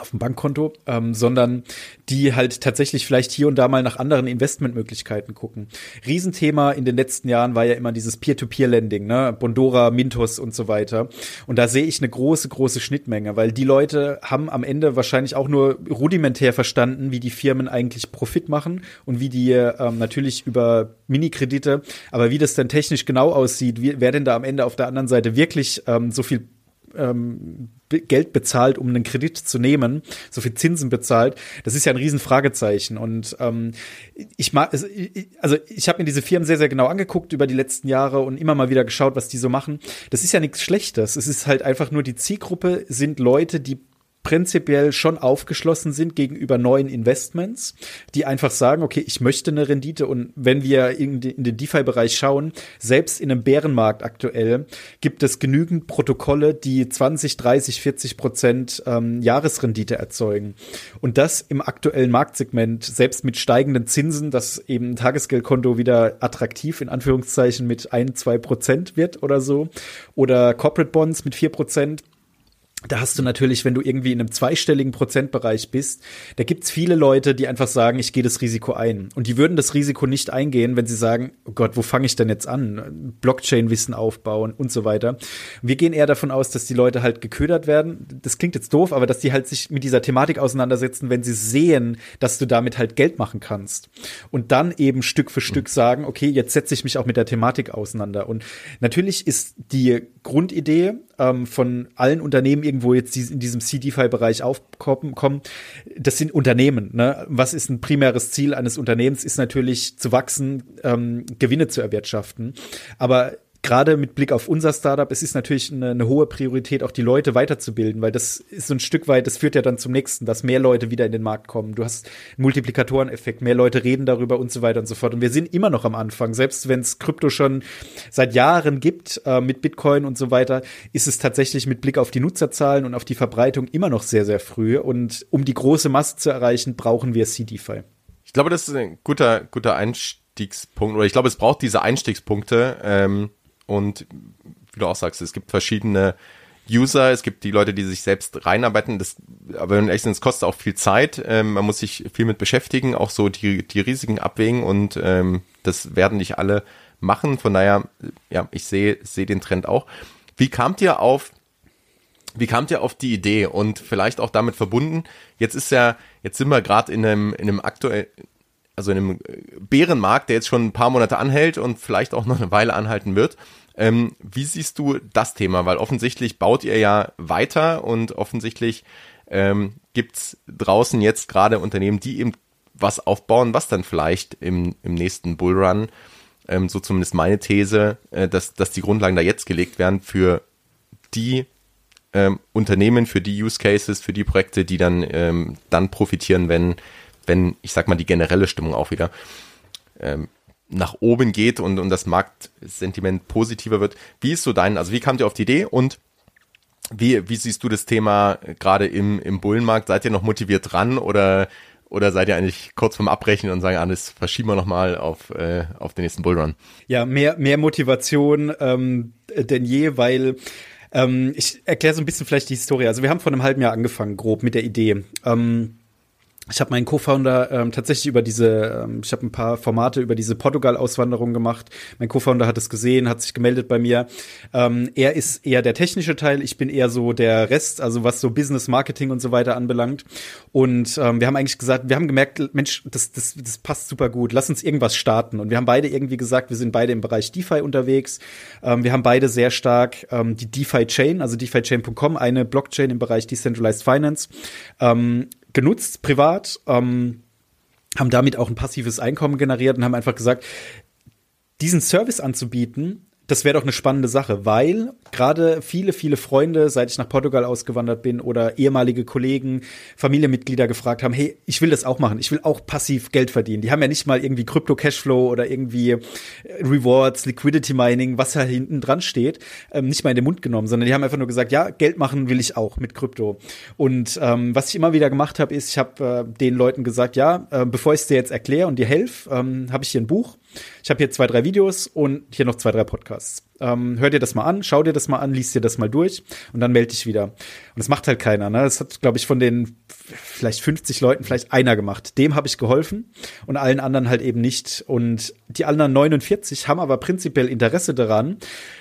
auf dem Bankkonto, ähm, sondern die halt tatsächlich vielleicht hier und da mal nach anderen Investmentmöglichkeiten gucken. Riesenthema in den letzten Jahren war ja immer dieses Peer-to-Peer-Lending, ne? Bondora, Mintos und so weiter. Und da sehe ich eine große, große Schnittmenge, weil die Leute haben am Ende wahrscheinlich auch nur rudimentär verstanden, wie die Firmen eigentlich Profit machen und wie die ähm, natürlich über Minikredite, aber wie das denn technisch genau aussieht, wie, wer denn da am Ende auf der anderen Seite wirklich ähm, so viel ähm, Geld bezahlt, um einen Kredit zu nehmen, so viel Zinsen bezahlt, das ist ja ein Riesenfragezeichen. Und ähm, ich mag, also ich habe mir diese Firmen sehr, sehr genau angeguckt über die letzten Jahre und immer mal wieder geschaut, was die so machen. Das ist ja nichts Schlechtes. Es ist halt einfach nur die Zielgruppe sind Leute, die prinzipiell schon aufgeschlossen sind gegenüber neuen Investments, die einfach sagen, okay, ich möchte eine Rendite und wenn wir in, den DeFi-Bereich schauen, selbst in einem Bärenmarkt aktuell gibt es genügend Protokolle, die 20, 30, 40 Prozent ähm, Jahresrendite erzeugen. Und das im aktuellen Marktsegment, selbst mit steigenden Zinsen, dass eben ein Tagesgeldkonto wieder attraktiv in Anführungszeichen mit ein, zwei Prozent wird oder so, oder Corporate Bonds mit vier Prozent da hast du natürlich, wenn du irgendwie in einem zweistelligen Prozentbereich bist, da gibt's viele Leute, die einfach sagen, ich gehe das Risiko ein. Und die würden das Risiko nicht eingehen, wenn sie sagen, oh Gott, wo fange ich denn jetzt an? Blockchain-Wissen aufbauen und so weiter. Wir gehen eher davon aus, dass die Leute halt geködert werden. Das klingt jetzt doof, aber dass die halt sich mit dieser Thematik auseinandersetzen, wenn sie sehen, dass du damit halt Geld machen kannst. Und dann eben Stück für Stück sagen, okay, jetzt setze ich mich auch mit der Thematik auseinander. Und natürlich ist die Grundidee ähm, von allen Unternehmen irgendwo jetzt in diesem CD-File-Bereich aufkommen, das sind Unternehmen. Ne? Was ist ein primäres Ziel eines Unternehmens? Ist natürlich zu wachsen, ähm, Gewinne zu erwirtschaften. Aber gerade mit Blick auf unser Startup, es ist natürlich eine, eine, hohe Priorität, auch die Leute weiterzubilden, weil das ist so ein Stück weit, das führt ja dann zum nächsten, dass mehr Leute wieder in den Markt kommen. Du hast einen Multiplikatoreneffekt, mehr Leute reden darüber und so weiter und so fort. Und wir sind immer noch am Anfang, selbst wenn es Krypto schon seit Jahren gibt, äh, mit Bitcoin und so weiter, ist es tatsächlich mit Blick auf die Nutzerzahlen und auf die Verbreitung immer noch sehr, sehr früh. Und um die große Masse zu erreichen, brauchen wir CDFI. Ich glaube, das ist ein guter, guter Einstiegspunkt, oder ich glaube, es braucht diese Einstiegspunkte. Ähm und wie du auch sagst, es gibt verschiedene User, es gibt die Leute, die sich selbst reinarbeiten. Das, aber wenn sind, es kostet auch viel Zeit. Ähm, man muss sich viel mit beschäftigen, auch so die, die Risiken abwägen und ähm, das werden nicht alle machen. Von daher, ja, ich sehe sehe den Trend auch. Wie kamt ihr auf wie kamt ihr auf die Idee und vielleicht auch damit verbunden? Jetzt ist ja, jetzt sind wir gerade in einem in einem aktuell also in einem Bärenmarkt, der jetzt schon ein paar Monate anhält und vielleicht auch noch eine Weile anhalten wird. Ähm, wie siehst du das Thema? Weil offensichtlich baut ihr ja weiter und offensichtlich ähm, gibt draußen jetzt gerade Unternehmen, die eben was aufbauen, was dann vielleicht im, im nächsten Bullrun, ähm, so zumindest meine These, äh, dass, dass die Grundlagen da jetzt gelegt werden für die ähm, Unternehmen, für die Use Cases, für die Projekte, die dann, ähm, dann profitieren, wenn, wenn, ich sag mal, die generelle Stimmung auch wieder ähm, nach oben geht und, und das Marktsentiment positiver wird. Wie ist so dein, also wie kamt ihr auf die Idee und wie, wie siehst du das Thema gerade im, im Bullenmarkt? Seid ihr noch motiviert dran oder, oder seid ihr eigentlich kurz vorm Abbrechen und sagen, ah, das verschieben wir nochmal auf, äh, auf den nächsten Bullrun? Ja, mehr, mehr Motivation ähm, denn je, weil ähm, ich erkläre so ein bisschen vielleicht die Historie. Also wir haben vor einem halben Jahr angefangen, grob mit der Idee. Ähm, ich habe meinen Co-Founder ähm, tatsächlich über diese, ähm, ich habe ein paar Formate über diese Portugal-Auswanderung gemacht. Mein Co-Founder hat es gesehen, hat sich gemeldet bei mir. Ähm, er ist eher der technische Teil, ich bin eher so der Rest, also was so Business, Marketing und so weiter anbelangt. Und ähm, wir haben eigentlich gesagt, wir haben gemerkt, Mensch, das, das, das passt super gut, lass uns irgendwas starten. Und wir haben beide irgendwie gesagt, wir sind beide im Bereich DeFi unterwegs. Ähm, wir haben beide sehr stark ähm, die DeFi-Chain, also DeFiChain.com, eine Blockchain im Bereich Decentralized Finance. Ähm, genutzt, privat, ähm, haben damit auch ein passives Einkommen generiert und haben einfach gesagt, diesen Service anzubieten, das wäre doch eine spannende Sache, weil gerade viele, viele Freunde, seit ich nach Portugal ausgewandert bin oder ehemalige Kollegen, Familienmitglieder gefragt haben, hey, ich will das auch machen, ich will auch passiv Geld verdienen. Die haben ja nicht mal irgendwie Krypto-Cashflow oder irgendwie äh, Rewards, Liquidity Mining, was da hinten dran steht, ähm, nicht mal in den Mund genommen, sondern die haben einfach nur gesagt, ja, Geld machen will ich auch mit Krypto. Und ähm, was ich immer wieder gemacht habe, ist, ich habe äh, den Leuten gesagt, ja, äh, bevor ich es dir jetzt erkläre und dir helfe, ähm, habe ich hier ein Buch ich habe hier zwei, drei Videos und hier noch zwei, drei Podcasts. Ähm, hör dir das mal an, schau dir das mal an, liest dir das mal durch und dann melde dich wieder. Und das macht halt keiner. Ne? Das hat, glaube ich, von den vielleicht 50 Leuten vielleicht einer gemacht. Dem habe ich geholfen und allen anderen halt eben nicht. Und die anderen 49 haben aber prinzipiell Interesse daran,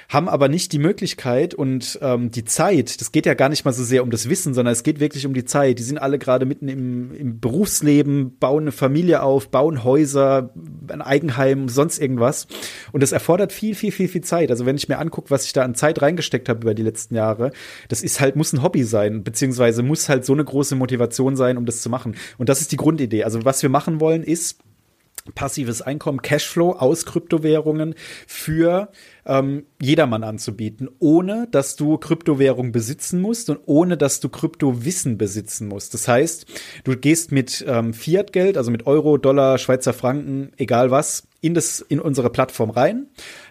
haben aber nicht die Möglichkeit und ähm, die Zeit. Das geht ja gar nicht mal so sehr um das Wissen, sondern es geht wirklich um die Zeit. Die sind alle gerade mitten im, im Berufsleben, bauen eine Familie auf, bauen Häuser, ein Eigenheim, sonst irgendwas. Und das erfordert viel, viel, viel, viel Zeit. Also wenn ich mir angucke, was ich da an Zeit reingesteckt habe über die letzten Jahre, das ist halt, muss ein Hobby sein, beziehungsweise muss halt so eine große Motivation sein, um das zu machen. Und das ist die Grundidee. Also was wir machen wollen, ist, passives Einkommen, Cashflow aus Kryptowährungen für ähm, jedermann anzubieten, ohne dass du Kryptowährung besitzen musst und ohne dass du Kryptowissen besitzen musst. Das heißt, du gehst mit ähm, Fiat-Geld, also mit Euro, Dollar, Schweizer Franken, egal was, in das in unsere Plattform rein.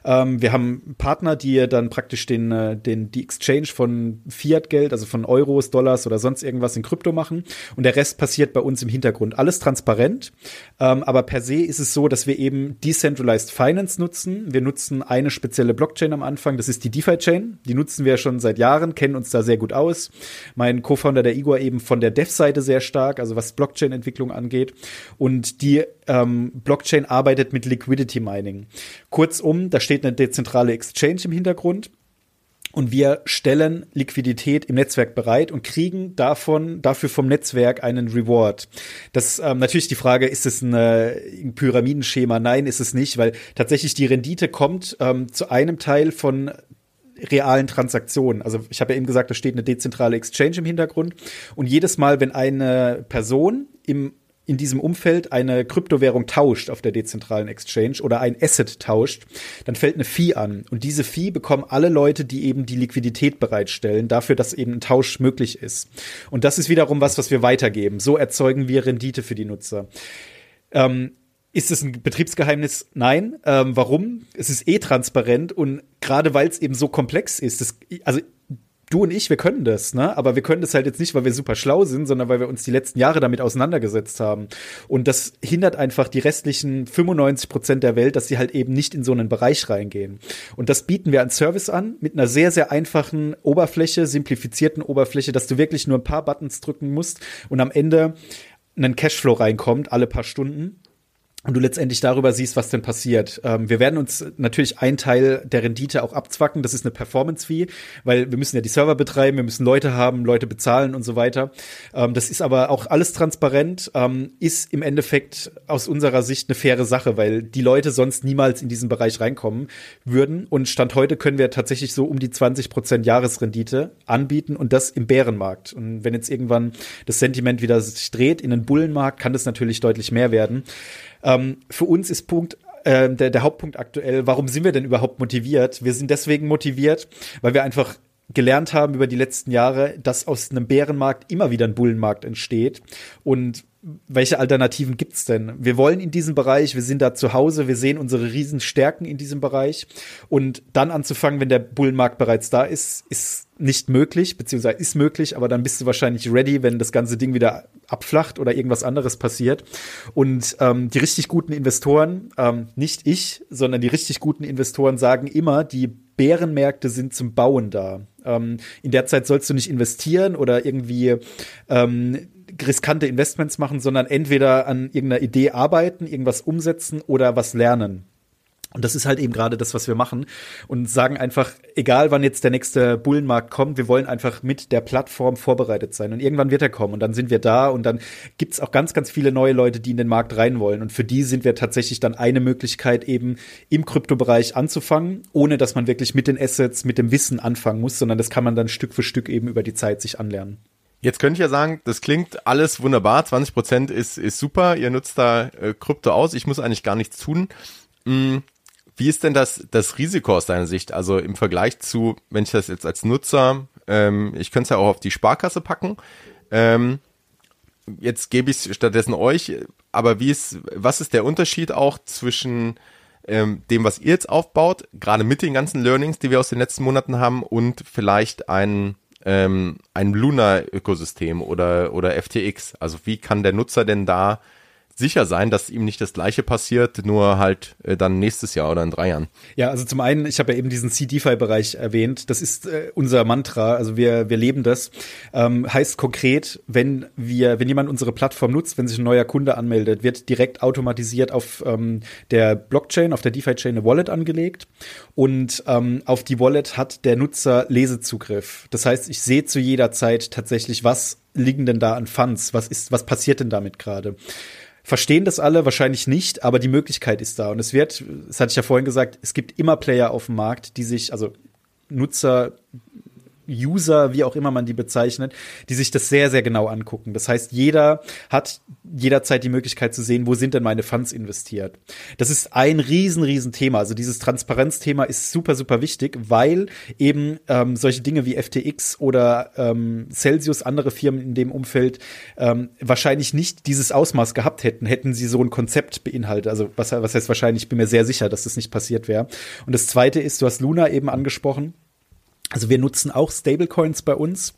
Ähm, wir haben Partner, die dann praktisch den äh, den die Exchange von Fiat Geld, also von Euros, Dollars oder sonst irgendwas in Krypto machen und der Rest passiert bei uns im Hintergrund. Alles transparent, ähm, aber per se ist es so, dass wir eben decentralized Finance nutzen. Wir nutzen eine spezielle Blockchain am Anfang, das ist die DeFi Chain. Die nutzen wir schon seit Jahren, kennen uns da sehr gut aus. Mein Co-Founder der Igor eben von der Dev-Seite sehr stark, also was Blockchain Entwicklung angeht und die ähm, Blockchain arbeitet mit Liquidity Mining. Kurzum, da steht eine dezentrale Exchange im Hintergrund und wir stellen Liquidität im Netzwerk bereit und kriegen davon dafür vom Netzwerk einen Reward. Das ähm, natürlich die Frage, ist es ein, äh, ein Pyramidenschema? Nein, ist es nicht, weil tatsächlich die Rendite kommt ähm, zu einem Teil von realen Transaktionen. Also ich habe ja eben gesagt, da steht eine dezentrale Exchange im Hintergrund und jedes Mal, wenn eine Person im in diesem Umfeld eine Kryptowährung tauscht auf der dezentralen Exchange oder ein Asset tauscht, dann fällt eine Fee an. Und diese Fee bekommen alle Leute, die eben die Liquidität bereitstellen, dafür, dass eben ein Tausch möglich ist. Und das ist wiederum was, was wir weitergeben. So erzeugen wir Rendite für die Nutzer. Ähm, ist es ein Betriebsgeheimnis? Nein. Ähm, warum? Es ist eh transparent und gerade weil es eben so komplex ist, das, also du und ich, wir können das, ne? Aber wir können das halt jetzt nicht, weil wir super schlau sind, sondern weil wir uns die letzten Jahre damit auseinandergesetzt haben. Und das hindert einfach die restlichen 95 Prozent der Welt, dass sie halt eben nicht in so einen Bereich reingehen. Und das bieten wir an Service an mit einer sehr, sehr einfachen Oberfläche, simplifizierten Oberfläche, dass du wirklich nur ein paar Buttons drücken musst und am Ende ein Cashflow reinkommt, alle paar Stunden und du letztendlich darüber siehst, was denn passiert. Ähm, wir werden uns natürlich einen Teil der Rendite auch abzwacken. Das ist eine Performance-Fee, weil wir müssen ja die Server betreiben, wir müssen Leute haben, Leute bezahlen und so weiter. Ähm, das ist aber auch alles transparent, ähm, ist im Endeffekt aus unserer Sicht eine faire Sache, weil die Leute sonst niemals in diesen Bereich reinkommen würden. Und Stand heute können wir tatsächlich so um die 20 Prozent Jahresrendite anbieten und das im Bärenmarkt. Und wenn jetzt irgendwann das Sentiment wieder sich dreht in den Bullenmarkt, kann das natürlich deutlich mehr werden. Ähm, für uns ist Punkt äh, der, der Hauptpunkt aktuell, warum sind wir denn überhaupt motiviert? Wir sind deswegen motiviert, weil wir einfach gelernt haben über die letzten Jahre, dass aus einem Bärenmarkt immer wieder ein Bullenmarkt entsteht und welche Alternativen gibt's denn? Wir wollen in diesem Bereich, wir sind da zu Hause, wir sehen unsere Riesenstärken in diesem Bereich. Und dann anzufangen, wenn der Bullenmarkt bereits da ist, ist nicht möglich, beziehungsweise ist möglich, aber dann bist du wahrscheinlich ready, wenn das ganze Ding wieder abflacht oder irgendwas anderes passiert. Und ähm, die richtig guten Investoren, ähm, nicht ich, sondern die richtig guten Investoren sagen immer, die Bärenmärkte sind zum Bauen da. Ähm, in der Zeit sollst du nicht investieren oder irgendwie ähm, riskante Investments machen, sondern entweder an irgendeiner Idee arbeiten, irgendwas umsetzen oder was lernen. Und das ist halt eben gerade das, was wir machen und sagen einfach, egal wann jetzt der nächste Bullenmarkt kommt, wir wollen einfach mit der Plattform vorbereitet sein. Und irgendwann wird er kommen und dann sind wir da und dann gibt's auch ganz, ganz viele neue Leute, die in den Markt rein wollen. Und für die sind wir tatsächlich dann eine Möglichkeit, eben im Kryptobereich anzufangen, ohne dass man wirklich mit den Assets, mit dem Wissen anfangen muss, sondern das kann man dann Stück für Stück eben über die Zeit sich anlernen. Jetzt könnte ich ja sagen, das klingt alles wunderbar, 20 Prozent ist, ist super, ihr nutzt da äh, Krypto aus, ich muss eigentlich gar nichts tun. Hm, wie ist denn das, das Risiko aus deiner Sicht? Also im Vergleich zu, wenn ich das jetzt als Nutzer, ähm, ich könnte es ja auch auf die Sparkasse packen, ähm, jetzt gebe ich es stattdessen euch, aber wie ist, was ist der Unterschied auch zwischen ähm, dem, was ihr jetzt aufbaut, gerade mit den ganzen Learnings, die wir aus den letzten Monaten haben und vielleicht ein ähm, ein Luna-Ökosystem oder, oder FTX? Also wie kann der Nutzer denn da sicher sein, dass ihm nicht das gleiche passiert, nur halt äh, dann nächstes Jahr oder in drei Jahren. Ja, also zum einen, ich habe ja eben diesen C-DeFi-Bereich erwähnt. Das ist äh, unser Mantra, also wir, wir leben das. Ähm, heißt konkret, wenn wir, wenn jemand unsere Plattform nutzt, wenn sich ein neuer Kunde anmeldet, wird direkt automatisiert auf ähm, der Blockchain, auf der DeFi-Chain eine Wallet angelegt und ähm, auf die Wallet hat der Nutzer Lesezugriff. Das heißt, ich sehe zu jeder Zeit tatsächlich, was liegen denn da an Funds, was ist, was passiert denn damit gerade? Verstehen das alle wahrscheinlich nicht, aber die Möglichkeit ist da. Und es wird, das hatte ich ja vorhin gesagt, es gibt immer Player auf dem Markt, die sich, also Nutzer, User, wie auch immer man die bezeichnet, die sich das sehr, sehr genau angucken. Das heißt, jeder hat jederzeit die Möglichkeit zu sehen, wo sind denn meine Funds investiert. Das ist ein riesen, riesen Thema. Also dieses Transparenzthema ist super, super wichtig, weil eben ähm, solche Dinge wie FTX oder ähm, Celsius, andere Firmen in dem Umfeld, ähm, wahrscheinlich nicht dieses Ausmaß gehabt hätten, hätten sie so ein Konzept beinhaltet. Also was, was heißt wahrscheinlich, ich bin mir sehr sicher, dass das nicht passiert wäre. Und das Zweite ist, du hast Luna eben angesprochen. Also wir nutzen auch Stablecoins bei uns.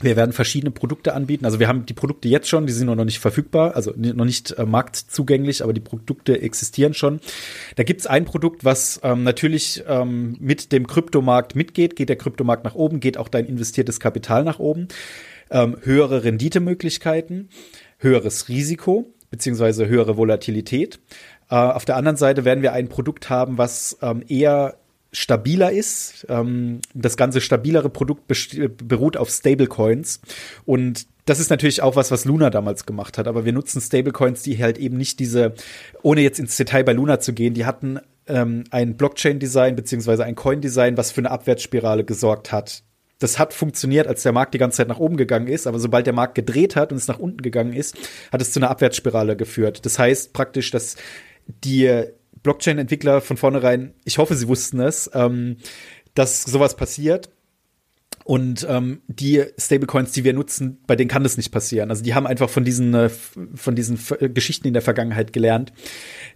Wir werden verschiedene Produkte anbieten. Also wir haben die Produkte jetzt schon, die sind noch nicht verfügbar, also noch nicht äh, marktzugänglich, aber die Produkte existieren schon. Da gibt's ein Produkt, was ähm, natürlich ähm, mit dem Kryptomarkt mitgeht. Geht der Kryptomarkt nach oben, geht auch dein investiertes Kapital nach oben. Ähm, höhere Renditemöglichkeiten, höheres Risiko beziehungsweise höhere Volatilität. Äh, auf der anderen Seite werden wir ein Produkt haben, was ähm, eher stabiler ist. Ähm, das ganze stabilere Produkt beruht auf Stablecoins und das ist natürlich auch was, was Luna damals gemacht hat, aber wir nutzen Stablecoins, die halt eben nicht diese, ohne jetzt ins Detail bei Luna zu gehen, die hatten ähm, ein Blockchain-Design beziehungsweise ein Coin-Design, was für eine Abwärtsspirale gesorgt hat Das hat funktioniert, als der Markt die ganze Zeit nach oben gegangen ist, aber sobald der Markt gedreht hat und es nach unten gegangen ist, hat es zu einer Abwärtsspirale geführt. Das heißt praktisch, dass die Blockchain-Entwickler von vornherein, ich hoffe, sie wussten es, ähm, dass sowas passiert und ähm, die Stablecoins, die wir nutzen, bei denen kann das nicht passieren. Also die haben einfach von diesen, äh, von diesen äh, Geschichten in der Vergangenheit gelernt.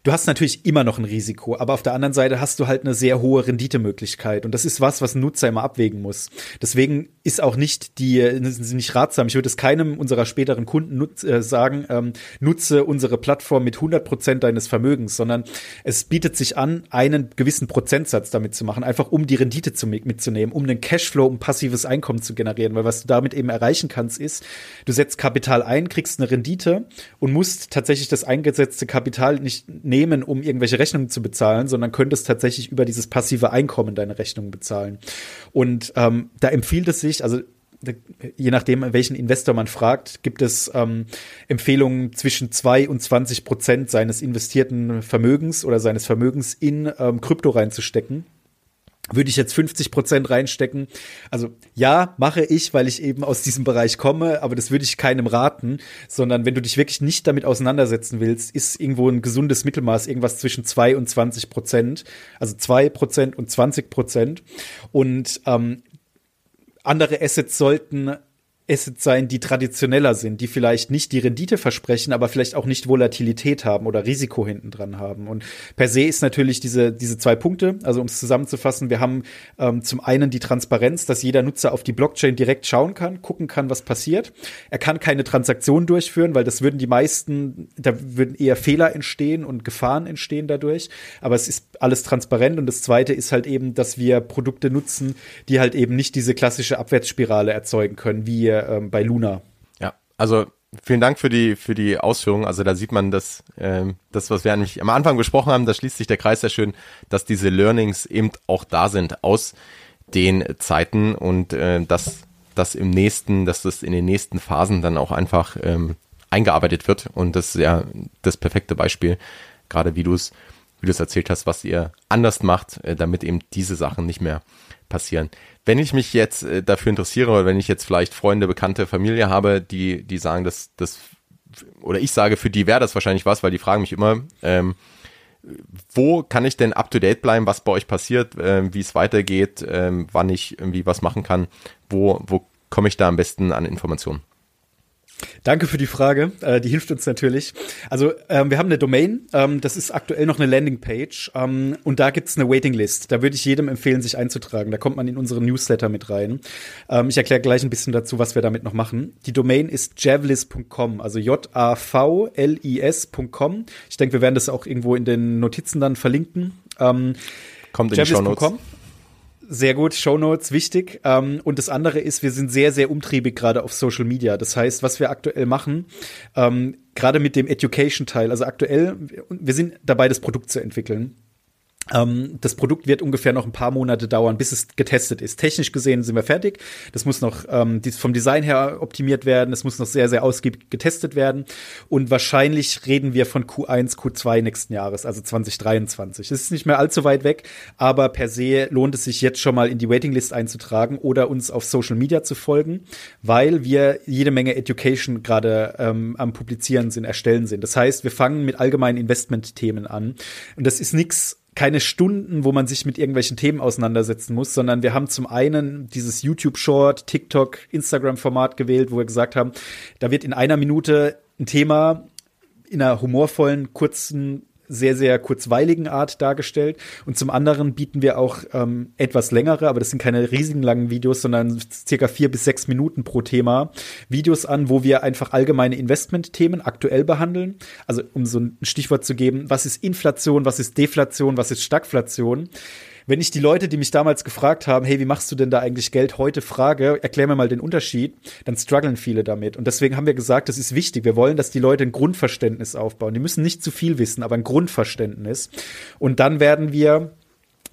Du hast natürlich immer noch ein Risiko, aber auf der anderen Seite hast du halt eine sehr hohe Renditemöglichkeit. Und das ist was, was ein Nutzer immer abwägen muss. Deswegen ist auch nicht die, nicht ratsam. Ich würde es keinem unserer späteren Kunden nutz, äh, sagen, ähm, nutze unsere Plattform mit 100 Prozent deines Vermögens, sondern es bietet sich an, einen gewissen Prozentsatz damit zu machen, einfach um die Rendite zu, mitzunehmen, um einen Cashflow, um passives passives Einkommen zu generieren, weil was du damit eben erreichen kannst, ist, du setzt Kapital ein, kriegst eine Rendite und musst tatsächlich das eingesetzte Kapital nicht nehmen, um irgendwelche Rechnungen zu bezahlen, sondern könntest tatsächlich über dieses passive Einkommen deine Rechnungen bezahlen. Und ähm, da empfiehlt es sich, also je nachdem, welchen Investor man fragt, gibt es ähm, Empfehlungen zwischen zwei und 20 Prozent seines investierten Vermögens oder seines Vermögens in ähm, Krypto reinzustecken würde ich jetzt 50 Prozent reinstecken. Also ja, mache ich, weil ich eben aus diesem Bereich komme, aber das würde ich keinem raten, sondern wenn du dich wirklich nicht damit auseinandersetzen willst, ist irgendwo ein gesundes Mittelmaß irgendwas zwischen zwei und 20 Prozent, also zwei Prozent und 20 Prozent. Und ähm, andere Assets sollten Assets sein, die traditioneller sind, die vielleicht nicht die Rendite versprechen, aber vielleicht auch nicht Volatilität haben oder Risiko hinten dran haben. Und per se ist natürlich diese, diese zwei Punkte, also um es zusammenzufassen, wir haben ähm, zum einen die Transparenz, dass jeder Nutzer auf die Blockchain direkt schauen kann, gucken kann, was passiert. Er kann keine Transaktion durchführen, weil das würden die meisten, da würden eher Fehler entstehen und Gefahren entstehen dadurch. Aber es ist alles transparent. Und das zweite ist halt eben, dass wir Produkte nutzen, die halt eben nicht diese klassische Abwärtsspirale erzeugen können, wie ähm, bei Luna. Ja, also vielen Dank für die für die Ausführungen. Also da sieht man, dass ähm, das, was wir nämlich am Anfang besprochen haben, da schließt sich der Kreis sehr schön, dass diese Learnings eben auch da sind aus den Zeiten und äh, dass das im nächsten, dass das in den nächsten Phasen dann auch einfach ähm, eingearbeitet wird. Und das ist ja das perfekte Beispiel, gerade wie du es wie du es erzählt hast, was ihr anders macht, äh, damit eben diese Sachen nicht mehr passieren. Wenn ich mich jetzt äh, dafür interessiere oder wenn ich jetzt vielleicht Freunde, Bekannte, Familie habe, die, die sagen, dass das, oder ich sage, für die wäre das wahrscheinlich was, weil die fragen mich immer, ähm, wo kann ich denn up to date bleiben, was bei euch passiert, äh, wie es weitergeht, äh, wann ich irgendwie was machen kann, wo, wo komme ich da am besten an Informationen? Danke für die Frage. Äh, die hilft uns natürlich. Also ähm, wir haben eine Domain. Ähm, das ist aktuell noch eine Landingpage. Ähm, und da gibt's eine Waitinglist. Da würde ich jedem empfehlen, sich einzutragen. Da kommt man in unseren Newsletter mit rein. Ähm, ich erkläre gleich ein bisschen dazu, was wir damit noch machen. Die Domain ist javlis.com, also J-A-V-L-I-S.com. Ich denke, wir werden das auch irgendwo in den Notizen dann verlinken. Ähm, kommt in die Show Notes. Sehr gut, Show Notes wichtig. Ähm, und das andere ist, wir sind sehr, sehr umtriebig gerade auf Social Media. Das heißt, was wir aktuell machen, ähm, gerade mit dem Education-Teil, also aktuell, wir sind dabei, das Produkt zu entwickeln. Ähm, das Produkt wird ungefähr noch ein paar Monate dauern, bis es getestet ist. Technisch gesehen sind wir fertig. Das muss noch ähm, vom Design her optimiert werden. Es muss noch sehr, sehr ausgiebig getestet werden. Und wahrscheinlich reden wir von Q1, Q2 nächsten Jahres, also 2023. Es ist nicht mehr allzu weit weg, aber per se lohnt es sich jetzt schon mal in die Waitinglist einzutragen oder uns auf Social Media zu folgen, weil wir jede Menge Education gerade ähm, am Publizieren sind, erstellen sind. Das heißt, wir fangen mit allgemeinen Investment-Themen an. Und das ist nichts keine Stunden, wo man sich mit irgendwelchen Themen auseinandersetzen muss, sondern wir haben zum einen dieses YouTube Short, TikTok, Instagram Format gewählt, wo wir gesagt haben, da wird in einer Minute ein Thema in einer humorvollen, kurzen sehr, sehr kurzweiligen Art dargestellt. Und zum anderen bieten wir auch ähm, etwas längere, aber das sind keine riesigen langen Videos, sondern circa vier bis sechs Minuten pro Thema Videos an, wo wir einfach allgemeine Investmentthemen aktuell behandeln. Also um so ein Stichwort zu geben, was ist Inflation, was ist Deflation, was ist Stagflation? Wenn ich die Leute, die mich damals gefragt haben, hey, wie machst du denn da eigentlich Geld heute frage, erklär mir mal den Unterschied, dann strugglen viele damit. Und deswegen haben wir gesagt, das ist wichtig. Wir wollen, dass die Leute ein Grundverständnis aufbauen. Die müssen nicht zu viel wissen, aber ein Grundverständnis. Und dann werden wir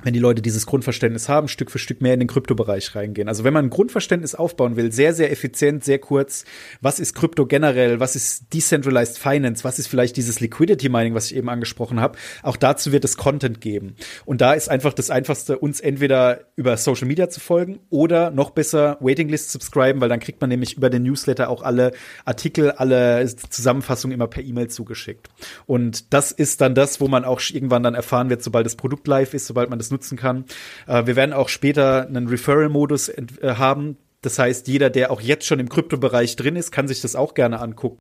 wenn die Leute dieses Grundverständnis haben, Stück für Stück mehr in den Kryptobereich reingehen. Also wenn man ein Grundverständnis aufbauen will, sehr, sehr effizient, sehr kurz, was ist Krypto generell, was ist Decentralized Finance, was ist vielleicht dieses Liquidity Mining, was ich eben angesprochen habe, auch dazu wird es Content geben. Und da ist einfach das Einfachste, uns entweder über Social Media zu folgen oder noch besser Waitinglist subscriben, weil dann kriegt man nämlich über den Newsletter auch alle Artikel, alle Zusammenfassungen immer per E-Mail zugeschickt. Und das ist dann das, wo man auch irgendwann dann erfahren wird, sobald das Produkt live ist, sobald man das nutzen kann. Äh, wir werden auch später einen Referral-Modus äh, haben. Das heißt, jeder, der auch jetzt schon im Kryptobereich drin ist, kann sich das auch gerne angucken